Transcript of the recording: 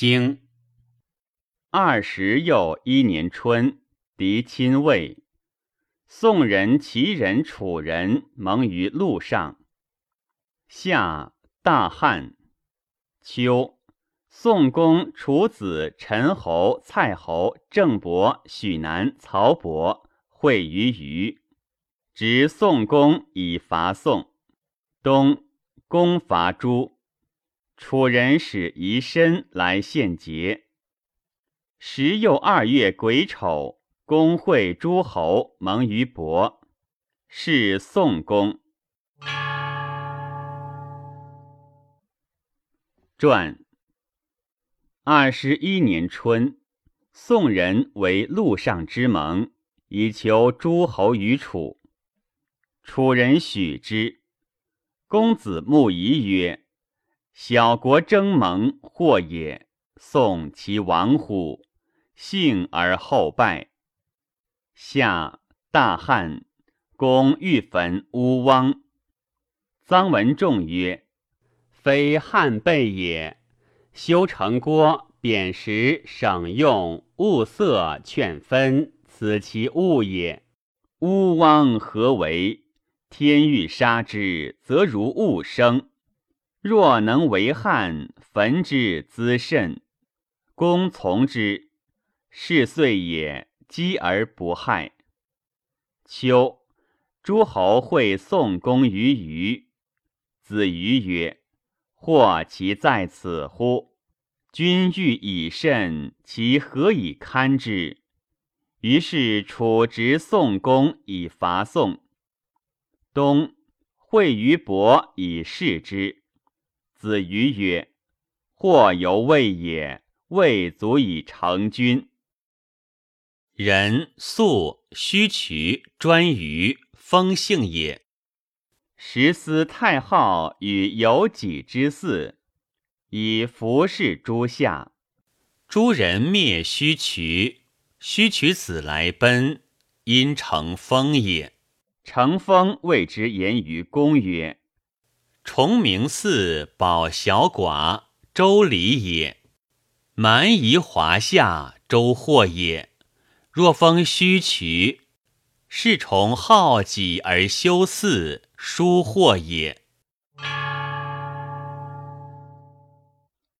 经二十又一年春，敌侵魏，宋人、齐人、楚人盟于路上。夏，大旱。秋，宋公、楚子、陈侯、蔡侯、郑伯、许南、曹伯会于虞，执宋公以伐宋。冬，公伐诸。楚人使夷申来献节。时又二月癸丑，公会诸侯盟于伯，是宋公。传二十一年春，宋人为陆上之盟，以求诸侯于楚。楚人许之。公子穆仪曰。小国争盟，或也。宋其亡乎？幸而后败。夏大旱，公欲焚乌汪。臧文仲曰：“非汉备也。修城郭，贬食，省用，物色，劝分，此其物也。乌汪何为？天欲杀之，则如物生。”若能为汉，焚之滋甚。公从之，是岁也，积而不害。秋，诸侯会宋公于虞。子瑜曰：“或其在此乎？君欲以甚，其何以堪之？”于是楚执宋公以伐宋。冬，会于伯以示之。子瑜曰：“或犹未也，未足以成君。”人素须渠专于风性也。时思太昊与有己之嗣，以服侍诸夏。诸人灭须渠，须渠子来奔，因成风也。成风谓之言于公曰。崇明寺保小寡，周礼也；蛮夷华夏，周祸也。若封虚渠，是崇好己而修祀，疏祸也。